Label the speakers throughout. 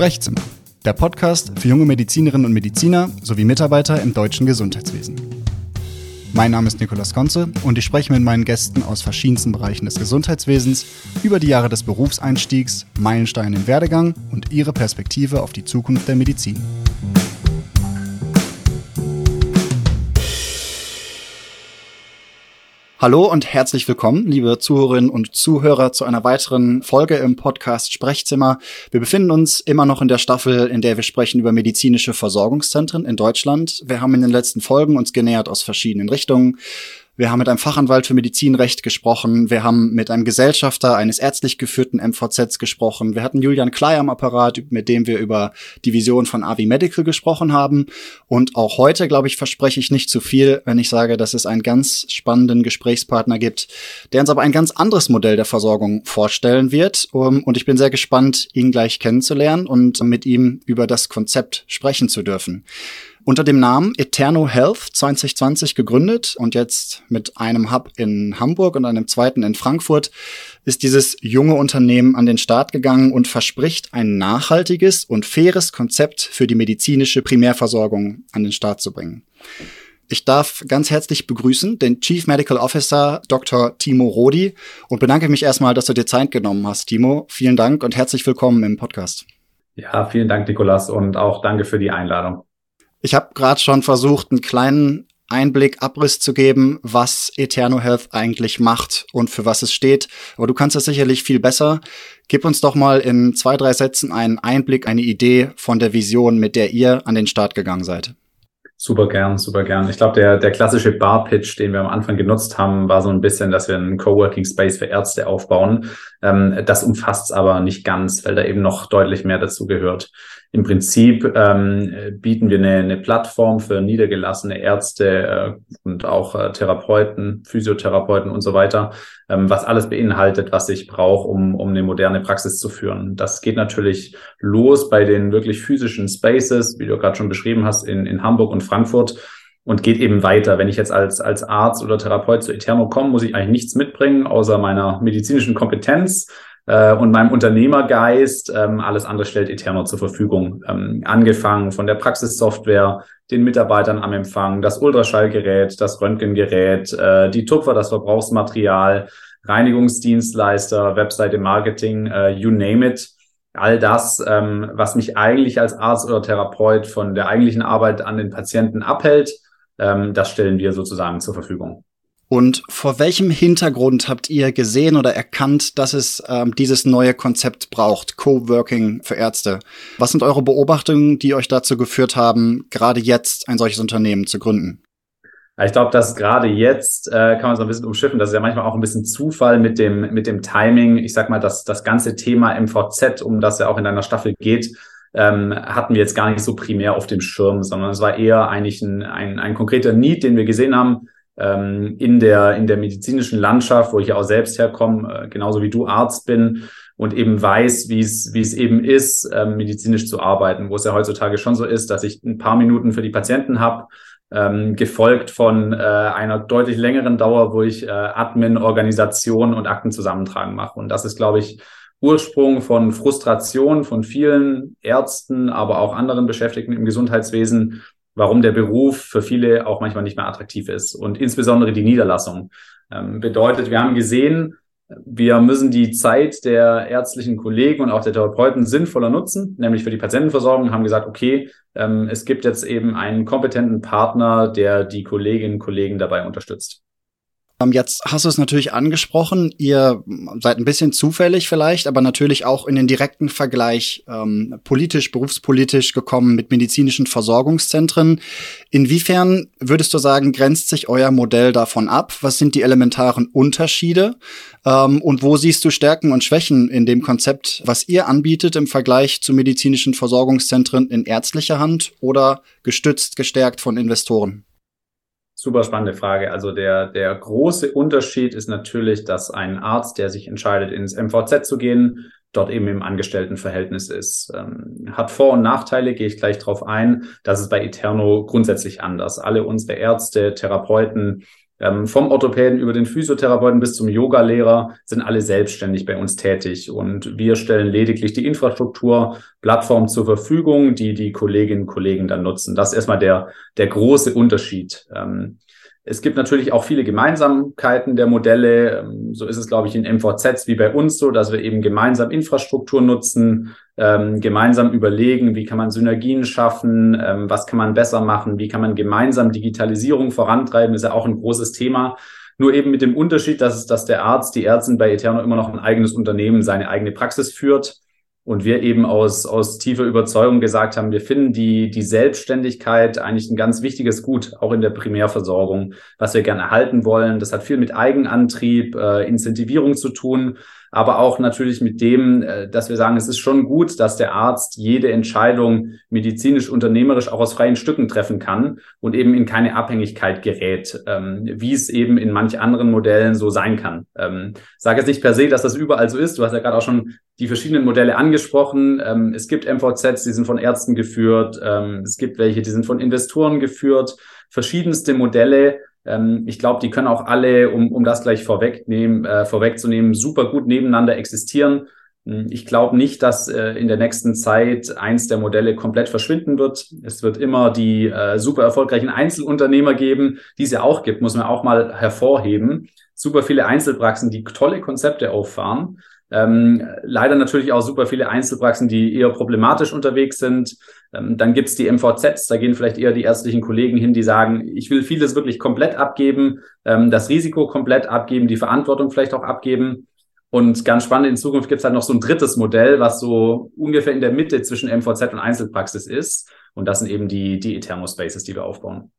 Speaker 1: Sprechzimmer, der Podcast für junge Medizinerinnen und Mediziner sowie Mitarbeiter im deutschen Gesundheitswesen. Mein Name ist Nikolas Konze und ich spreche mit meinen Gästen aus verschiedensten Bereichen des Gesundheitswesens über die Jahre des Berufseinstiegs, Meilensteine im Werdegang und ihre Perspektive auf die Zukunft der Medizin. Hallo und herzlich willkommen, liebe Zuhörerinnen und Zuhörer, zu einer weiteren Folge im Podcast Sprechzimmer. Wir befinden uns immer noch in der Staffel, in der wir sprechen über medizinische Versorgungszentren in Deutschland. Wir haben in den letzten Folgen uns genähert aus verschiedenen Richtungen. Wir haben mit einem Fachanwalt für Medizinrecht gesprochen. Wir haben mit einem Gesellschafter eines ärztlich geführten MVZs gesprochen. Wir hatten Julian Klei am Apparat, mit dem wir über die Vision von Avi Medical gesprochen haben. Und auch heute, glaube ich, verspreche ich nicht zu viel, wenn ich sage, dass es einen ganz spannenden Gesprächspartner gibt, der uns aber ein ganz anderes Modell der Versorgung vorstellen wird. Und ich bin sehr gespannt, ihn gleich kennenzulernen und mit ihm über das Konzept sprechen zu dürfen. Unter dem Namen Eterno Health 2020 gegründet und jetzt mit einem Hub in Hamburg und einem zweiten in Frankfurt ist dieses junge Unternehmen an den Start gegangen und verspricht ein nachhaltiges und faires Konzept für die medizinische Primärversorgung an den Start zu bringen. Ich darf ganz herzlich begrüßen den Chief Medical Officer Dr. Timo Rodi und bedanke mich erstmal, dass du dir Zeit genommen hast, Timo. Vielen Dank und herzlich willkommen im Podcast.
Speaker 2: Ja, vielen Dank, Nikolas, und auch danke für die Einladung.
Speaker 1: Ich habe gerade schon versucht, einen kleinen Einblick, Abriss zu geben, was Eterno Health eigentlich macht und für was es steht. Aber du kannst es sicherlich viel besser. Gib uns doch mal in zwei, drei Sätzen einen Einblick, eine Idee von der Vision, mit der ihr an den Start gegangen seid.
Speaker 2: Super gern, super gern. Ich glaube, der, der klassische Bar-Pitch, den wir am Anfang genutzt haben, war so ein bisschen, dass wir einen Coworking Space für Ärzte aufbauen. Ähm, das umfasst es aber nicht ganz, weil da eben noch deutlich mehr dazu gehört. Im Prinzip ähm, bieten wir eine, eine Plattform für niedergelassene Ärzte äh, und auch äh, Therapeuten, Physiotherapeuten und so weiter, ähm, was alles beinhaltet, was ich brauche, um, um eine moderne Praxis zu führen. Das geht natürlich los bei den wirklich physischen Spaces, wie du gerade schon beschrieben hast, in, in Hamburg und Frankfurt und geht eben weiter. Wenn ich jetzt als, als Arzt oder Therapeut zu Eterno komme, muss ich eigentlich nichts mitbringen, außer meiner medizinischen Kompetenz äh, und meinem Unternehmergeist. Ähm, alles andere stellt Eterno zur Verfügung. Ähm, angefangen von der Praxissoftware, den Mitarbeitern am Empfang, das Ultraschallgerät, das Röntgengerät, äh, die Tupfer, das Verbrauchsmaterial, Reinigungsdienstleister, Webseite Marketing, äh, you name it. All das, ähm, was mich eigentlich als Arzt oder Therapeut von der eigentlichen Arbeit an den Patienten abhält, ähm, das stellen wir sozusagen zur Verfügung.
Speaker 1: Und vor welchem Hintergrund habt ihr gesehen oder erkannt, dass es ähm, dieses neue Konzept braucht, Coworking für Ärzte? Was sind eure Beobachtungen, die euch dazu geführt haben, gerade jetzt ein solches Unternehmen zu gründen?
Speaker 2: Ich glaube, dass gerade jetzt äh, kann man so ein bisschen umschiffen. Das ist ja manchmal auch ein bisschen Zufall mit dem mit dem Timing. Ich sag mal, dass das ganze Thema MVZ, um das ja auch in deiner Staffel geht, ähm, hatten wir jetzt gar nicht so primär auf dem Schirm, sondern es war eher eigentlich ein, ein, ein konkreter Need, den wir gesehen haben ähm, in, der, in der medizinischen Landschaft, wo ich ja auch selbst herkomme, äh, genauso wie du Arzt bin und eben weiß, wie es wie es eben ist, äh, medizinisch zu arbeiten, wo es ja heutzutage schon so ist, dass ich ein paar Minuten für die Patienten habe, ähm, gefolgt von äh, einer deutlich längeren Dauer, wo ich äh, Admin, Organisation und Akten zusammentragen mache. Und das ist, glaube ich, Ursprung von Frustration von vielen Ärzten, aber auch anderen Beschäftigten im Gesundheitswesen, warum der Beruf für viele auch manchmal nicht mehr attraktiv ist. Und insbesondere die Niederlassung ähm, bedeutet, wir haben gesehen, wir müssen die Zeit der ärztlichen Kollegen und auch der Therapeuten sinnvoller nutzen, nämlich für die Patientenversorgung, haben gesagt, okay, ähm, es gibt jetzt eben einen kompetenten Partner, der die Kolleginnen und Kollegen dabei unterstützt.
Speaker 1: Ähm, jetzt hast du es natürlich angesprochen, ihr seid ein bisschen zufällig vielleicht, aber natürlich auch in den direkten Vergleich ähm, politisch, berufspolitisch gekommen mit medizinischen Versorgungszentren. Inwiefern würdest du sagen, grenzt sich euer Modell davon ab? Was sind die elementaren Unterschiede? Ähm, und wo siehst du Stärken und Schwächen in dem Konzept, was ihr anbietet im Vergleich zu medizinischen Versorgungszentren in ärztlicher Hand oder gestützt, gestärkt von Investoren?
Speaker 2: Super spannende Frage. Also der, der große Unterschied ist natürlich, dass ein Arzt, der sich entscheidet, ins MVZ zu gehen, dort eben im Angestelltenverhältnis ist. Ähm, hat Vor- und Nachteile, gehe ich gleich drauf ein. Das ist bei Eterno grundsätzlich anders. Alle unsere Ärzte, Therapeuten ähm, vom Orthopäden über den Physiotherapeuten bis zum Yogalehrer sind alle selbstständig bei uns tätig. Und wir stellen lediglich die Infrastruktur, Plattform zur Verfügung, die die Kolleginnen und Kollegen dann nutzen. Das ist erstmal der, der große Unterschied. Ähm, es gibt natürlich auch viele Gemeinsamkeiten der Modelle. Ähm, so ist es, glaube ich, in MVZs wie bei uns so, dass wir eben gemeinsam Infrastruktur nutzen, ähm, gemeinsam überlegen, wie kann man Synergien schaffen, ähm, was kann man besser machen, wie kann man gemeinsam Digitalisierung vorantreiben, ist ja auch ein großes Thema. Nur eben mit dem Unterschied, dass, dass der Arzt, die Ärztin bei Eterno immer noch ein eigenes Unternehmen, seine eigene Praxis führt und wir eben aus, aus tiefer Überzeugung gesagt haben, wir finden die, die Selbstständigkeit eigentlich ein ganz wichtiges Gut, auch in der Primärversorgung, was wir gerne erhalten wollen. Das hat viel mit Eigenantrieb, äh, Incentivierung zu tun aber auch natürlich mit dem, äh, dass wir sagen, es ist schon gut, dass der Arzt jede Entscheidung medizinisch, unternehmerisch auch aus freien Stücken treffen kann und eben in keine Abhängigkeit gerät, ähm, wie es eben in manch anderen Modellen so sein kann. Ähm, sage jetzt nicht per se, dass das überall so ist. Du hast ja gerade auch schon die verschiedenen Modelle angesprochen. Ähm, es gibt MVZs, die sind von Ärzten geführt. es gibt welche, die sind von Investoren geführt. Verschiedenste Modelle. Ähm, ich glaube, die können auch alle, um, um das gleich vorwegnehmen, äh, vorwegzunehmen, super gut nebeneinander existieren. Hm, ich glaube nicht, dass äh, in der nächsten Zeit eins der Modelle komplett verschwinden wird. Es wird immer die äh, super erfolgreichen Einzelunternehmer geben, die es ja auch gibt, muss man auch mal hervorheben. Super viele Einzelpraxen, die tolle Konzepte auffahren. Ähm, leider natürlich auch super viele Einzelpraxen, die eher problematisch unterwegs sind. Ähm, dann gibt's die MVZs, da gehen vielleicht eher die ärztlichen Kollegen hin, die sagen, ich will vieles wirklich komplett abgeben, ähm, das Risiko komplett abgeben, die Verantwortung vielleicht auch abgeben. Und ganz spannend, in Zukunft gibt's halt noch so ein drittes Modell, was so ungefähr in der Mitte zwischen MVZ und Einzelpraxis ist. Und das sind eben die, die Ethermo-Spaces, die wir aufbauen.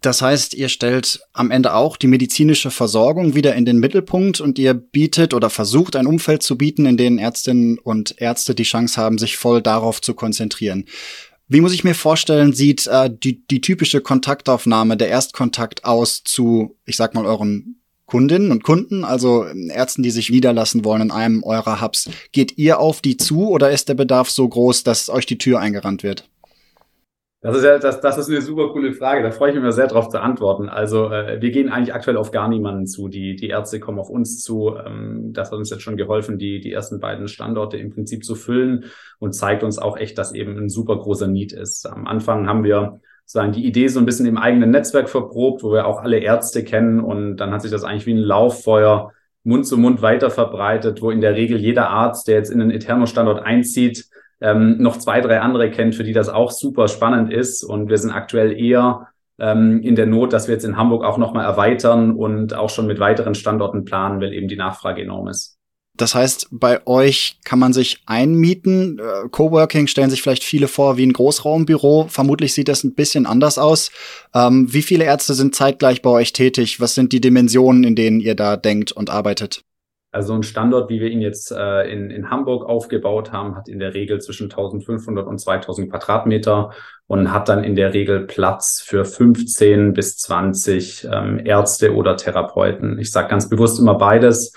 Speaker 1: Das heißt, ihr stellt am Ende auch die medizinische Versorgung wieder in den Mittelpunkt und ihr bietet oder versucht ein Umfeld zu bieten, in dem Ärztinnen und Ärzte die Chance haben, sich voll darauf zu konzentrieren. Wie muss ich mir vorstellen, sieht äh, die, die typische Kontaktaufnahme, der Erstkontakt aus zu, ich sag mal, euren Kundinnen und Kunden, also Ärzten, die sich niederlassen wollen in einem eurer Hubs. Geht ihr auf die zu oder ist der Bedarf so groß, dass euch die Tür eingerannt wird?
Speaker 2: Das ist ja, das, das ist eine super coole Frage. Da freue ich mich immer sehr drauf zu antworten. Also äh, wir gehen eigentlich aktuell auf gar niemanden zu. Die, die Ärzte kommen auf uns zu. Ähm, das hat uns jetzt schon geholfen, die, die ersten beiden Standorte im Prinzip zu füllen und zeigt uns auch echt, dass eben ein super großer Need ist. Am Anfang haben wir sagen die Idee so ein bisschen im eigenen Netzwerk verprobt, wo wir auch alle Ärzte kennen und dann hat sich das eigentlich wie ein Lauffeuer Mund zu Mund weiter verbreitet, wo in der Regel jeder Arzt, der jetzt in den Eterno-Standort einzieht, ähm, noch zwei, drei andere kennt, für die das auch super spannend ist. Und wir sind aktuell eher ähm, in der Not, dass wir jetzt in Hamburg auch nochmal erweitern und auch schon mit weiteren Standorten planen, weil eben die Nachfrage enorm ist.
Speaker 1: Das heißt, bei euch kann man sich einmieten. Äh, Coworking stellen sich vielleicht viele vor wie ein Großraumbüro. Vermutlich sieht das ein bisschen anders aus. Ähm, wie viele Ärzte sind zeitgleich bei euch tätig? Was sind die Dimensionen, in denen ihr da denkt und arbeitet?
Speaker 2: Also ein Standort, wie wir ihn jetzt äh, in, in Hamburg aufgebaut haben, hat in der Regel zwischen 1500 und 2000 Quadratmeter und hat dann in der Regel Platz für 15 bis 20 ähm, Ärzte oder Therapeuten. Ich sage ganz bewusst immer beides,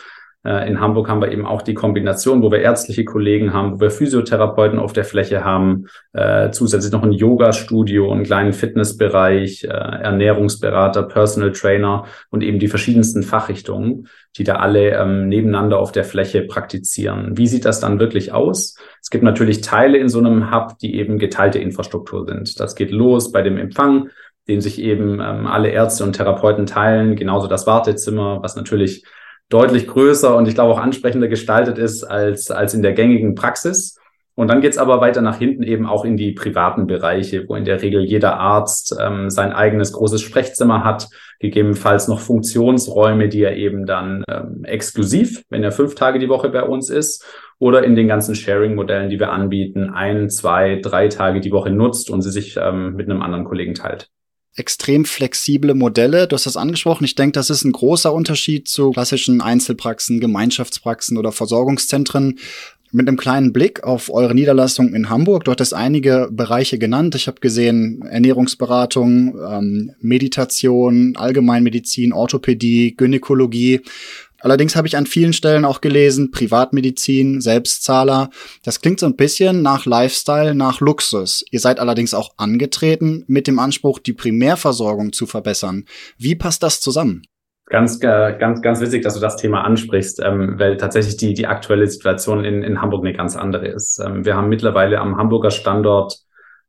Speaker 2: in Hamburg haben wir eben auch die Kombination, wo wir ärztliche Kollegen haben, wo wir Physiotherapeuten auf der Fläche haben, äh, zusätzlich noch ein Yoga-Studio, einen kleinen Fitnessbereich, äh, Ernährungsberater, Personal Trainer und eben die verschiedensten Fachrichtungen, die da alle ähm, nebeneinander auf der Fläche praktizieren. Wie sieht das dann wirklich aus? Es gibt natürlich Teile in so einem Hub, die eben geteilte Infrastruktur sind. Das geht los bei dem Empfang, den sich eben ähm, alle Ärzte und Therapeuten teilen, genauso das Wartezimmer, was natürlich deutlich größer und ich glaube auch ansprechender gestaltet ist als, als in der gängigen Praxis. Und dann geht's aber weiter nach hinten eben auch in die privaten Bereiche, wo in der Regel jeder Arzt ähm, sein eigenes großes Sprechzimmer hat, gegebenenfalls noch Funktionsräume, die er eben dann ähm, exklusiv, wenn er fünf Tage die Woche bei uns ist, oder in den ganzen Sharing-Modellen, die wir anbieten, ein, zwei, drei Tage die Woche nutzt und sie sich ähm, mit einem anderen Kollegen teilt
Speaker 1: extrem flexible Modelle. Du hast das angesprochen. Ich denke, das ist ein großer Unterschied zu klassischen Einzelpraxen, Gemeinschaftspraxen oder Versorgungszentren. Mit einem kleinen Blick auf eure Niederlassung in Hamburg, dort ist einige Bereiche genannt. Ich habe gesehen Ernährungsberatung, ähm, Meditation, Allgemeinmedizin, Orthopädie, Gynäkologie. Allerdings habe ich an vielen Stellen auch gelesen, Privatmedizin, Selbstzahler. Das klingt so ein bisschen nach Lifestyle, nach Luxus. Ihr seid allerdings auch angetreten mit dem Anspruch, die Primärversorgung zu verbessern. Wie passt das zusammen?
Speaker 2: Ganz, äh, ganz, ganz witzig, dass du das Thema ansprichst, ähm, weil tatsächlich die, die aktuelle Situation in, in Hamburg eine ganz andere ist. Ähm, wir haben mittlerweile am Hamburger Standort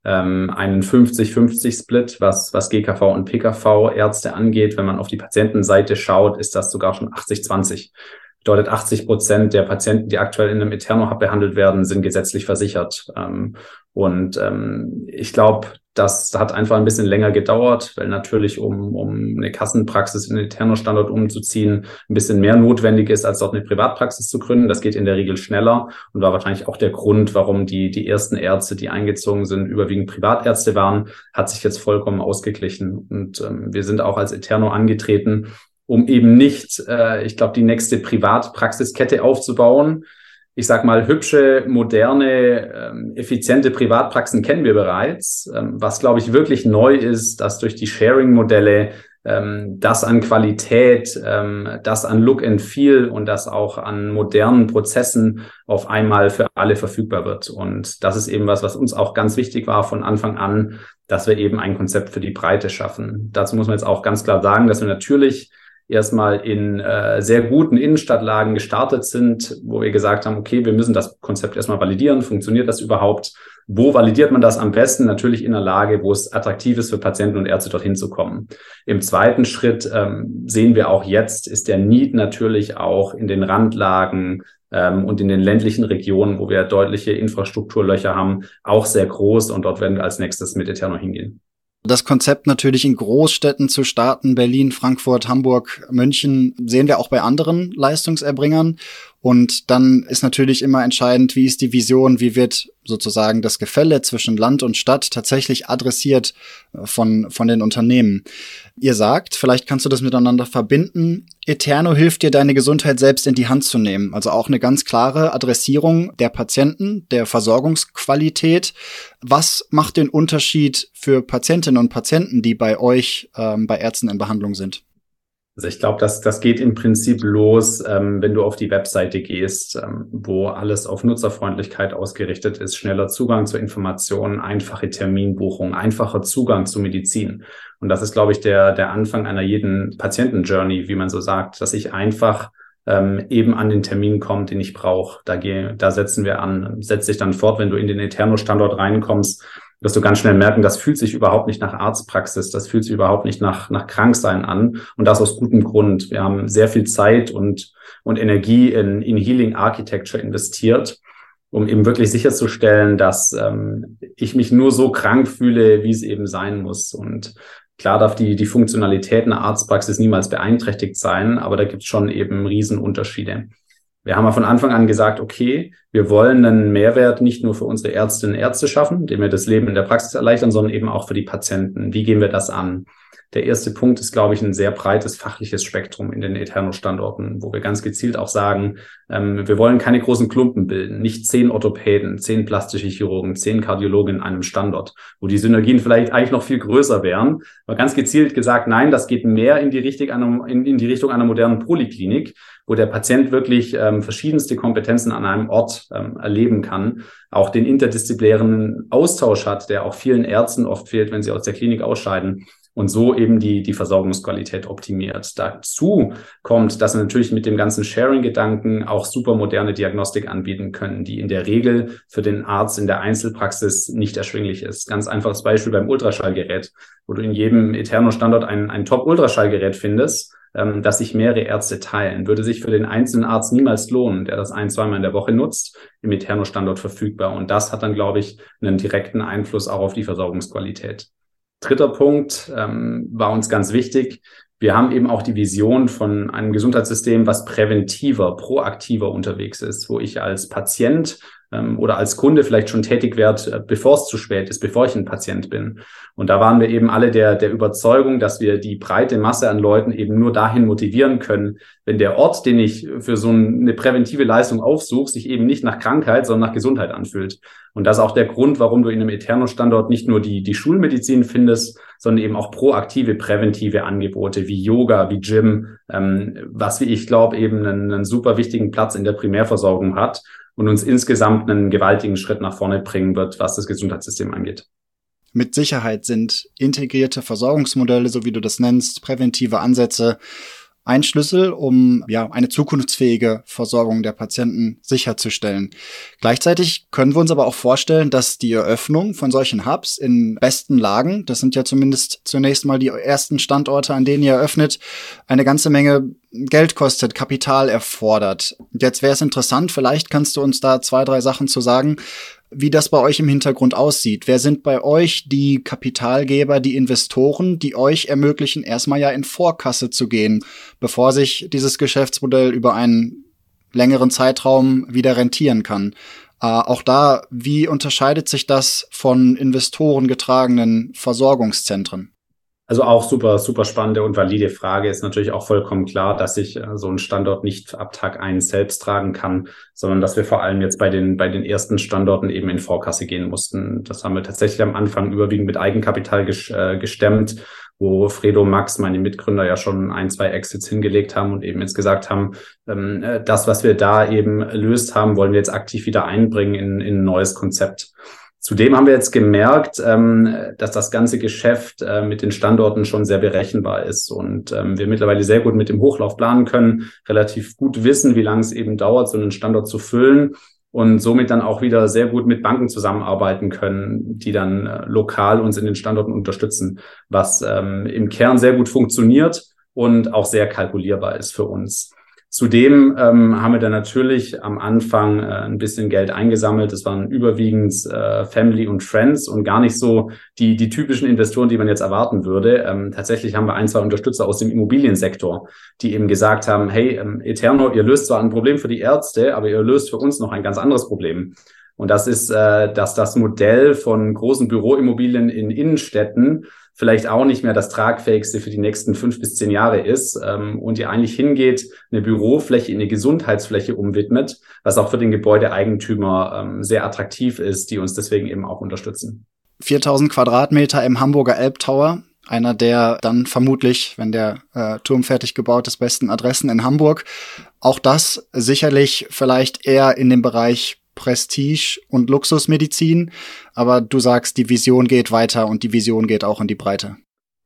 Speaker 2: ähm, einen 50-50-Split, was, was GKV und PKV-Ärzte angeht. Wenn man auf die Patientenseite schaut, ist das sogar schon 80-20. Bedeutet 80 Prozent der Patienten, die aktuell in einem Eterno-Hub behandelt werden, sind gesetzlich versichert. Ähm, und ähm, ich glaube, das hat einfach ein bisschen länger gedauert, weil natürlich, um, um eine Kassenpraxis in den Eterno-Standort umzuziehen, ein bisschen mehr notwendig ist, als dort eine Privatpraxis zu gründen. Das geht in der Regel schneller und war wahrscheinlich auch der Grund, warum die, die ersten Ärzte, die eingezogen sind, überwiegend Privatärzte waren, hat sich jetzt vollkommen ausgeglichen. Und ähm, wir sind auch als Eterno angetreten, um eben nicht, äh, ich glaube, die nächste Privatpraxiskette aufzubauen, ich sag mal, hübsche, moderne, ähm, effiziente Privatpraxen kennen wir bereits. Ähm, was, glaube ich, wirklich neu ist, dass durch die Sharing-Modelle ähm, das an Qualität, das an Look and Feel und das auch an modernen Prozessen auf einmal für alle verfügbar wird. Und das ist eben was, was uns auch ganz wichtig war von Anfang an, dass wir eben ein Konzept für die Breite schaffen. Dazu muss man jetzt auch ganz klar sagen, dass wir natürlich erstmal in äh, sehr guten Innenstadtlagen gestartet sind, wo wir gesagt haben, okay, wir müssen das Konzept erstmal validieren. Funktioniert das überhaupt? Wo validiert man das am besten? Natürlich in einer Lage, wo es attraktiv ist für Patienten und Ärzte dorthin zu kommen. Im zweiten Schritt ähm, sehen wir auch jetzt, ist der Need natürlich auch in den Randlagen ähm, und in den ländlichen Regionen, wo wir deutliche Infrastrukturlöcher haben, auch sehr groß. Und dort werden wir als nächstes mit Eterno hingehen.
Speaker 1: Das Konzept natürlich in Großstädten zu starten, Berlin, Frankfurt, Hamburg, München, sehen wir auch bei anderen Leistungserbringern. Und dann ist natürlich immer entscheidend, wie ist die Vision, wie wird sozusagen das Gefälle zwischen Land und Stadt tatsächlich adressiert äh, von, von den Unternehmen. Ihr sagt, vielleicht kannst du das miteinander verbinden, Eterno hilft dir, deine Gesundheit selbst in die Hand zu nehmen. Also auch eine ganz klare Adressierung der Patienten, der Versorgungsqualität. Was macht den Unterschied für Patientinnen und Patienten, die bei euch ähm, bei Ärzten in Behandlung sind?
Speaker 2: Also ich glaube, das, das geht im Prinzip los, ähm, wenn du auf die Webseite gehst, ähm, wo alles auf Nutzerfreundlichkeit ausgerichtet ist, schneller Zugang zu Informationen, einfache Terminbuchung, einfacher Zugang zu Medizin. Und das ist, glaube ich, der, der Anfang einer jeden Patientenjourney, wie man so sagt, dass ich einfach ähm, eben an den Termin komme, den ich brauche. Da, gehe, da setzen wir an, setzt sich dann fort, wenn du in den Eterno-Standort reinkommst, wirst du ganz schnell merken, das fühlt sich überhaupt nicht nach Arztpraxis, das fühlt sich überhaupt nicht nach, nach Kranksein an. Und das aus gutem Grund. Wir haben sehr viel Zeit und, und Energie in, in Healing Architecture investiert, um eben wirklich sicherzustellen, dass ähm, ich mich nur so krank fühle, wie es eben sein muss. Und klar darf die, die Funktionalität einer Arztpraxis niemals beeinträchtigt sein, aber da gibt es schon eben Riesenunterschiede. Wir haben ja von Anfang an gesagt, okay, wir wollen einen Mehrwert nicht nur für unsere Ärztinnen und Ärzte schaffen, indem wir das Leben in der Praxis erleichtern, sondern eben auch für die Patienten. Wie gehen wir das an? Der erste Punkt ist, glaube ich, ein sehr breites fachliches Spektrum in den Eterno-Standorten, wo wir ganz gezielt auch sagen, ähm, wir wollen keine großen Klumpen bilden, nicht zehn Orthopäden, zehn plastische Chirurgen, zehn Kardiologen in einem Standort, wo die Synergien vielleicht eigentlich noch viel größer wären. Aber ganz gezielt gesagt, nein, das geht mehr in die, Richtung einer, in, in die Richtung einer modernen Poliklinik, wo der Patient wirklich ähm, verschiedenste Kompetenzen an einem Ort ähm, erleben kann, auch den interdisziplinären Austausch hat, der auch vielen Ärzten oft fehlt, wenn sie aus der Klinik ausscheiden und so eben die, die Versorgungsqualität optimiert. Dazu kommt, dass wir natürlich mit dem ganzen Sharing-Gedanken auch super moderne Diagnostik anbieten können, die in der Regel für den Arzt in der Einzelpraxis nicht erschwinglich ist. Ganz einfaches Beispiel beim Ultraschallgerät, wo du in jedem Eterno-Standort ein, ein Top-Ultraschallgerät findest ähm, dass sich mehrere Ärzte teilen. Würde sich für den einzelnen Arzt niemals lohnen, der das ein, zweimal in der Woche nutzt, im Eterno-Standort verfügbar. Und das hat dann, glaube ich, einen direkten Einfluss auch auf die Versorgungsqualität. Dritter Punkt ähm, war uns ganz wichtig. Wir haben eben auch die Vision von einem Gesundheitssystem, was präventiver, proaktiver unterwegs ist, wo ich als Patient ähm, oder als Kunde vielleicht schon tätig werde, äh, bevor es zu spät ist, bevor ich ein Patient bin. Und da waren wir eben alle der, der Überzeugung, dass wir die breite Masse an Leuten eben nur dahin motivieren können, wenn der Ort, den ich für so eine präventive Leistung aufsuche, sich eben nicht nach Krankheit, sondern nach Gesundheit anfühlt. Und das ist auch der Grund, warum du in einem Eterno-Standort nicht nur die, die Schulmedizin findest, sondern eben auch proaktive, präventive Angebote wie Yoga, wie Gym, ähm, was, wie ich glaube, eben einen, einen super wichtigen Platz in der Primärversorgung hat und uns insgesamt einen gewaltigen Schritt nach vorne bringen wird, was das Gesundheitssystem angeht.
Speaker 1: Mit Sicherheit sind integrierte Versorgungsmodelle, so wie du das nennst, präventive Ansätze ein Schlüssel, um ja eine zukunftsfähige Versorgung der Patienten sicherzustellen. Gleichzeitig können wir uns aber auch vorstellen, dass die Eröffnung von solchen Hubs in besten Lagen, das sind ja zumindest zunächst mal die ersten Standorte, an denen ihr eröffnet, eine ganze Menge Geld kostet, Kapital erfordert. Jetzt wäre es interessant, vielleicht kannst du uns da zwei, drei Sachen zu sagen, wie das bei euch im Hintergrund aussieht. Wer sind bei euch die Kapitalgeber, die Investoren, die euch ermöglichen, erstmal ja in Vorkasse zu gehen, bevor sich dieses Geschäftsmodell über einen längeren Zeitraum wieder rentieren kann? Äh, auch da, wie unterscheidet sich das von Investoren getragenen Versorgungszentren?
Speaker 2: Also auch super, super spannende und valide Frage. Ist natürlich auch vollkommen klar, dass ich äh, so einen Standort nicht ab Tag eins selbst tragen kann, sondern dass wir vor allem jetzt bei den, bei den ersten Standorten eben in Vorkasse gehen mussten. Das haben wir tatsächlich am Anfang überwiegend mit Eigenkapital äh, gestemmt, wo Fredo Max, meine Mitgründer, ja schon ein, zwei Exits hingelegt haben und eben jetzt gesagt haben, ähm, äh, das, was wir da eben löst haben, wollen wir jetzt aktiv wieder einbringen in, in ein neues Konzept. Zudem haben wir jetzt gemerkt, ähm, dass das ganze Geschäft äh, mit den Standorten schon sehr berechenbar ist und ähm, wir mittlerweile sehr gut mit dem Hochlauf planen können, relativ gut wissen, wie lange es eben dauert, so einen Standort zu füllen und somit dann auch wieder sehr gut mit Banken zusammenarbeiten können, die dann äh, lokal uns in den Standorten unterstützen, was ähm, im Kern sehr gut funktioniert und auch sehr kalkulierbar ist für uns. Zudem ähm, haben wir dann natürlich am Anfang äh, ein bisschen Geld eingesammelt. Das waren überwiegend äh, Family und Friends und gar nicht so die, die typischen Investoren, die man jetzt erwarten würde. Ähm, tatsächlich haben wir ein, zwei Unterstützer aus dem Immobiliensektor, die eben gesagt haben, hey, ähm, Eterno, ihr löst zwar ein Problem für die Ärzte, aber ihr löst für uns noch ein ganz anderes Problem. Und das ist, äh, dass das Modell von großen Büroimmobilien in Innenstädten vielleicht auch nicht mehr das tragfähigste für die nächsten fünf bis zehn Jahre ist ähm, und ihr eigentlich hingeht, eine Bürofläche in eine Gesundheitsfläche umwidmet, was auch für den Gebäudeeigentümer ähm, sehr attraktiv ist, die uns deswegen eben auch unterstützen.
Speaker 1: 4000 Quadratmeter im Hamburger Elbtower, einer der dann vermutlich, wenn der äh, Turm fertig gebaut ist, besten Adressen in Hamburg. Auch das sicherlich vielleicht eher in dem Bereich Prestige und Luxusmedizin, aber du sagst, die Vision geht weiter und die Vision geht auch in die Breite.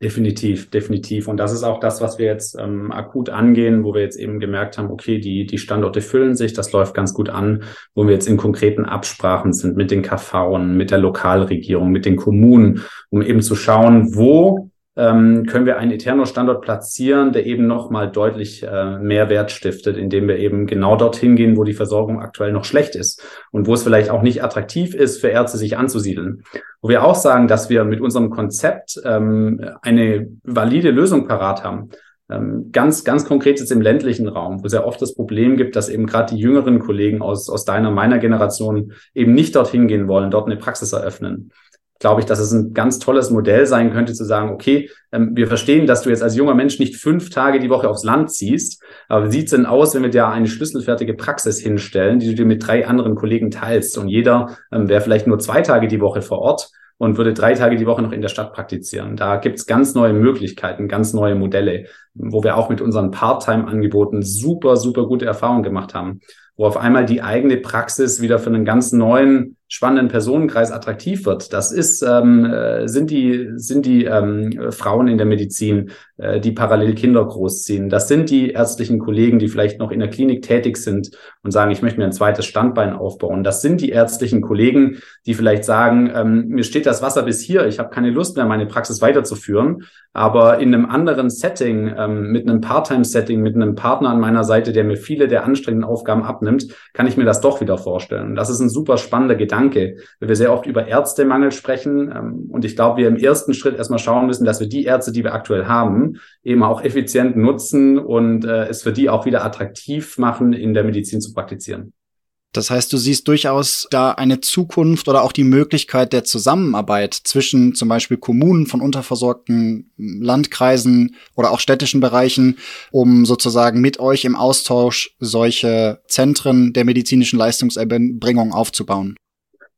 Speaker 2: Definitiv, definitiv. Und das ist auch das, was wir jetzt ähm, akut angehen, wo wir jetzt eben gemerkt haben, okay, die, die Standorte füllen sich, das läuft ganz gut an, wo wir jetzt in konkreten Absprachen sind mit den KV, mit der Lokalregierung, mit den Kommunen, um eben zu schauen, wo ähm, können wir einen Eterno-Standort platzieren, der eben nochmal deutlich äh, mehr Wert stiftet, indem wir eben genau dorthin gehen, wo die Versorgung aktuell noch schlecht ist und wo es vielleicht auch nicht attraktiv ist, für Ärzte sich anzusiedeln. Wo wir auch sagen, dass wir mit unserem Konzept ähm, eine valide Lösung parat haben. Ähm, ganz, ganz konkret jetzt im ländlichen Raum, wo es ja oft das Problem gibt, dass eben gerade die jüngeren Kollegen aus, aus deiner, meiner Generation eben nicht dorthin gehen wollen, dort eine Praxis eröffnen glaube ich, dass es ein ganz tolles Modell sein könnte, zu sagen, okay, ähm, wir verstehen, dass du jetzt als junger Mensch nicht fünf Tage die Woche aufs Land ziehst, aber wie sieht's denn aus, wenn wir dir eine schlüsselfertige Praxis hinstellen, die du dir mit drei anderen Kollegen teilst und jeder ähm, wäre vielleicht nur zwei Tage die Woche vor Ort und würde drei Tage die Woche noch in der Stadt praktizieren. Da gibt's ganz neue Möglichkeiten, ganz neue Modelle, wo wir auch mit unseren Part-Time-Angeboten super, super gute Erfahrungen gemacht haben, wo auf einmal die eigene Praxis wieder für einen ganz neuen spannenden Personenkreis attraktiv wird. Das ist, ähm, äh, sind die, sind die ähm, Frauen in der Medizin, äh, die parallel Kinder großziehen. Das sind die ärztlichen Kollegen, die vielleicht noch in der Klinik tätig sind und sagen, ich möchte mir ein zweites Standbein aufbauen. Das sind die ärztlichen Kollegen, die vielleicht sagen, ähm, mir steht das Wasser bis hier, ich habe keine Lust mehr, meine Praxis weiterzuführen. Aber in einem anderen Setting, ähm, mit einem Part-Time-Setting, mit einem Partner an meiner Seite, der mir viele der anstrengenden Aufgaben abnimmt, kann ich mir das doch wieder vorstellen. Das ist ein super spannender Gedanke Gedanke, weil wir sehr oft über Ärztemangel sprechen. Ähm, und ich glaube, wir im ersten Schritt erstmal schauen müssen, dass wir die Ärzte, die wir aktuell haben, eben auch effizient nutzen und äh, es für die auch wieder attraktiv machen, in der Medizin zu praktizieren.
Speaker 1: Das heißt, du siehst durchaus da eine Zukunft oder auch die Möglichkeit der Zusammenarbeit zwischen zum Beispiel Kommunen von unterversorgten Landkreisen oder auch städtischen Bereichen, um sozusagen mit euch im Austausch solche Zentren der medizinischen Leistungserbringung aufzubauen.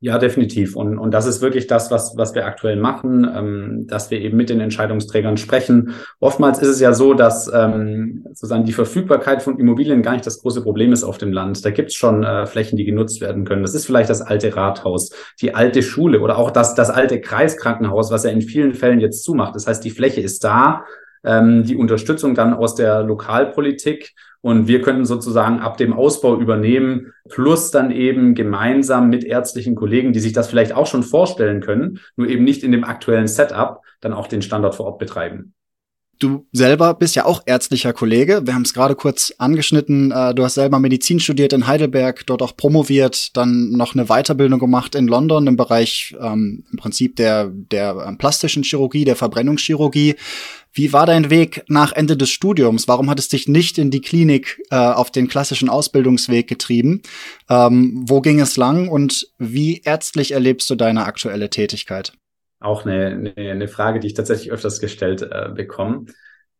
Speaker 2: Ja, definitiv. Und, und das ist wirklich das, was, was wir aktuell machen, ähm, dass wir eben mit den Entscheidungsträgern sprechen. Oftmals ist es ja so, dass ähm, sozusagen die Verfügbarkeit von Immobilien gar nicht das große Problem ist auf dem Land. Da gibt es schon äh, Flächen, die genutzt werden können. Das ist vielleicht das alte Rathaus, die alte Schule oder auch das, das alte Kreiskrankenhaus, was ja in vielen Fällen jetzt zumacht. Das heißt, die Fläche ist da, ähm, die Unterstützung dann aus der Lokalpolitik und wir können sozusagen ab dem Ausbau übernehmen, plus dann eben gemeinsam mit ärztlichen Kollegen, die sich das vielleicht auch schon vorstellen können, nur eben nicht in dem aktuellen Setup, dann auch den Standort vor Ort betreiben.
Speaker 1: Du selber bist ja auch ärztlicher Kollege. Wir haben es gerade kurz angeschnitten. Äh, du hast selber Medizin studiert in Heidelberg, dort auch promoviert, dann noch eine Weiterbildung gemacht in London im Bereich ähm, im Prinzip der, der ähm, plastischen Chirurgie, der Verbrennungschirurgie. Wie war dein Weg nach Ende des Studiums? Warum hat es dich nicht in die Klinik äh, auf den klassischen Ausbildungsweg getrieben? Ähm, wo ging es lang und wie ärztlich erlebst du deine aktuelle Tätigkeit?
Speaker 2: Auch eine, eine, eine Frage, die ich tatsächlich öfters gestellt äh, bekomme.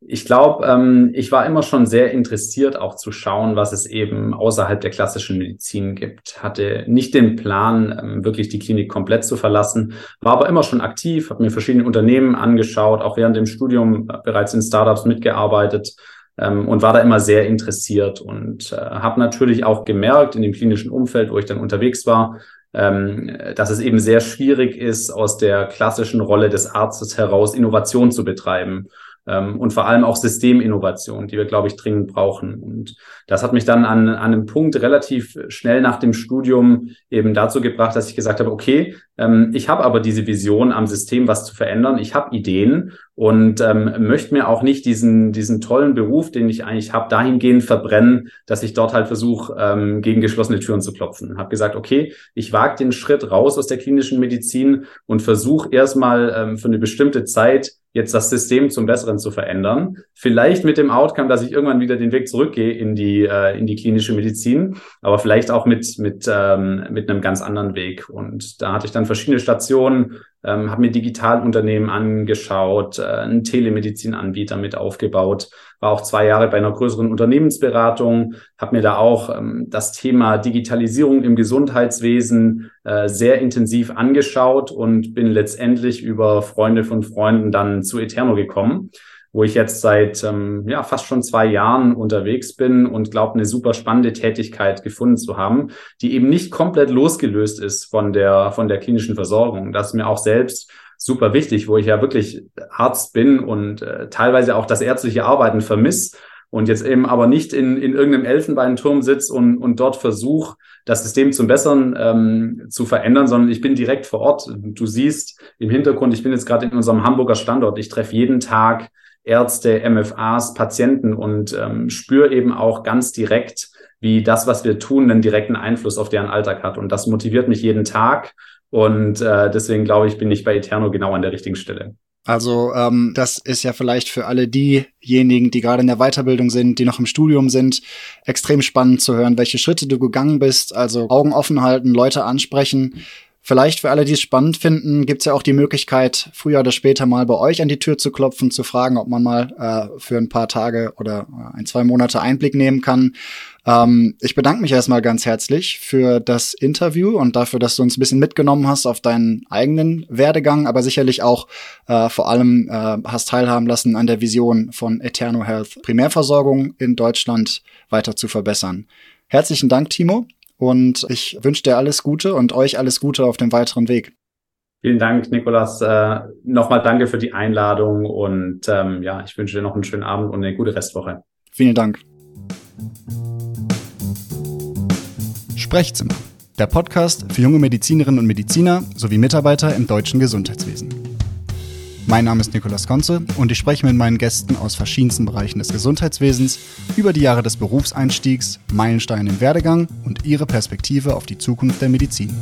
Speaker 2: Ich glaube, ähm, ich war immer schon sehr interessiert, auch zu schauen, was es eben außerhalb der klassischen Medizin gibt. Hatte nicht den Plan, ähm, wirklich die Klinik komplett zu verlassen, war aber immer schon aktiv, habe mir verschiedene Unternehmen angeschaut, auch während dem Studium äh, bereits in Startups mitgearbeitet ähm, und war da immer sehr interessiert und äh, habe natürlich auch gemerkt in dem klinischen Umfeld, wo ich dann unterwegs war, ähm, dass es eben sehr schwierig ist, aus der klassischen Rolle des Arztes heraus Innovation zu betreiben ähm, und vor allem auch Systeminnovation, die wir, glaube ich, dringend brauchen. Und das hat mich dann an, an einem Punkt relativ schnell nach dem Studium eben dazu gebracht, dass ich gesagt habe, okay, ähm, ich habe aber diese Vision am System was zu verändern. Ich habe Ideen und ähm, möchte mir auch nicht diesen, diesen tollen Beruf, den ich eigentlich habe, dahingehend verbrennen, dass ich dort halt versuche, ähm, gegen geschlossene Türen zu klopfen. Habe gesagt, okay, ich wage den Schritt raus aus der klinischen Medizin und versuche erstmal ähm, für eine bestimmte Zeit jetzt das System zum Besseren zu verändern. Vielleicht mit dem Outcome, dass ich irgendwann wieder den Weg zurückgehe in die, äh, in die klinische Medizin, aber vielleicht auch mit, mit, ähm, mit einem ganz anderen Weg. Und da hatte ich dann verschiedene Stationen, ähm, habe mir Digitalunternehmen angeschaut, äh, einen Telemedizinanbieter mit aufgebaut, war auch zwei Jahre bei einer größeren Unternehmensberatung, habe mir da auch ähm, das Thema Digitalisierung im Gesundheitswesen äh, sehr intensiv angeschaut und bin letztendlich über Freunde von Freunden dann zu Eterno gekommen wo ich jetzt seit ähm, ja, fast schon zwei Jahren unterwegs bin und glaube, eine super spannende Tätigkeit gefunden zu haben, die eben nicht komplett losgelöst ist von der, von der klinischen Versorgung. Das ist mir auch selbst super wichtig, wo ich ja wirklich Arzt bin und äh, teilweise auch das ärztliche Arbeiten vermiss und jetzt eben aber nicht in, in irgendeinem Elfenbeinturm sitz und, und dort versuche, das System zum Besseren ähm, zu verändern, sondern ich bin direkt vor Ort. Du siehst im Hintergrund, ich bin jetzt gerade in unserem Hamburger Standort. Ich treffe jeden Tag Ärzte, MFAs, Patienten und ähm, spüre eben auch ganz direkt, wie das, was wir tun, einen direkten Einfluss auf deren Alltag hat. Und das motiviert mich jeden Tag. Und äh, deswegen glaube ich, bin ich bei Eterno genau an der richtigen Stelle.
Speaker 1: Also ähm, das ist ja vielleicht für alle diejenigen, die gerade in der Weiterbildung sind, die noch im Studium sind, extrem spannend zu hören, welche Schritte du gegangen bist. Also Augen offen halten, Leute ansprechen Vielleicht für alle, die es spannend finden, gibt es ja auch die Möglichkeit, früher oder später mal bei euch an die Tür zu klopfen, zu fragen, ob man mal äh, für ein paar Tage oder äh, ein, zwei Monate Einblick nehmen kann. Ähm, ich bedanke mich erstmal ganz herzlich für das Interview und dafür, dass du uns ein bisschen mitgenommen hast auf deinen eigenen Werdegang, aber sicherlich auch äh, vor allem äh, hast teilhaben lassen an der Vision von Eterno Health, Primärversorgung in Deutschland weiter zu verbessern. Herzlichen Dank, Timo. Und ich wünsche dir alles Gute und euch alles Gute auf dem weiteren Weg.
Speaker 2: Vielen Dank, Nikolas. Äh, Nochmal danke für die Einladung und ähm, ja, ich wünsche dir noch einen schönen Abend und eine gute Restwoche.
Speaker 1: Vielen Dank. Sprechzimmer, der Podcast für junge Medizinerinnen und Mediziner sowie Mitarbeiter im deutschen Gesundheitswesen. Mein Name ist Nikolas Konze und ich spreche mit meinen Gästen aus verschiedensten Bereichen des Gesundheitswesens über die Jahre des Berufseinstiegs, Meilensteine im Werdegang und ihre Perspektive auf die Zukunft der Medizin.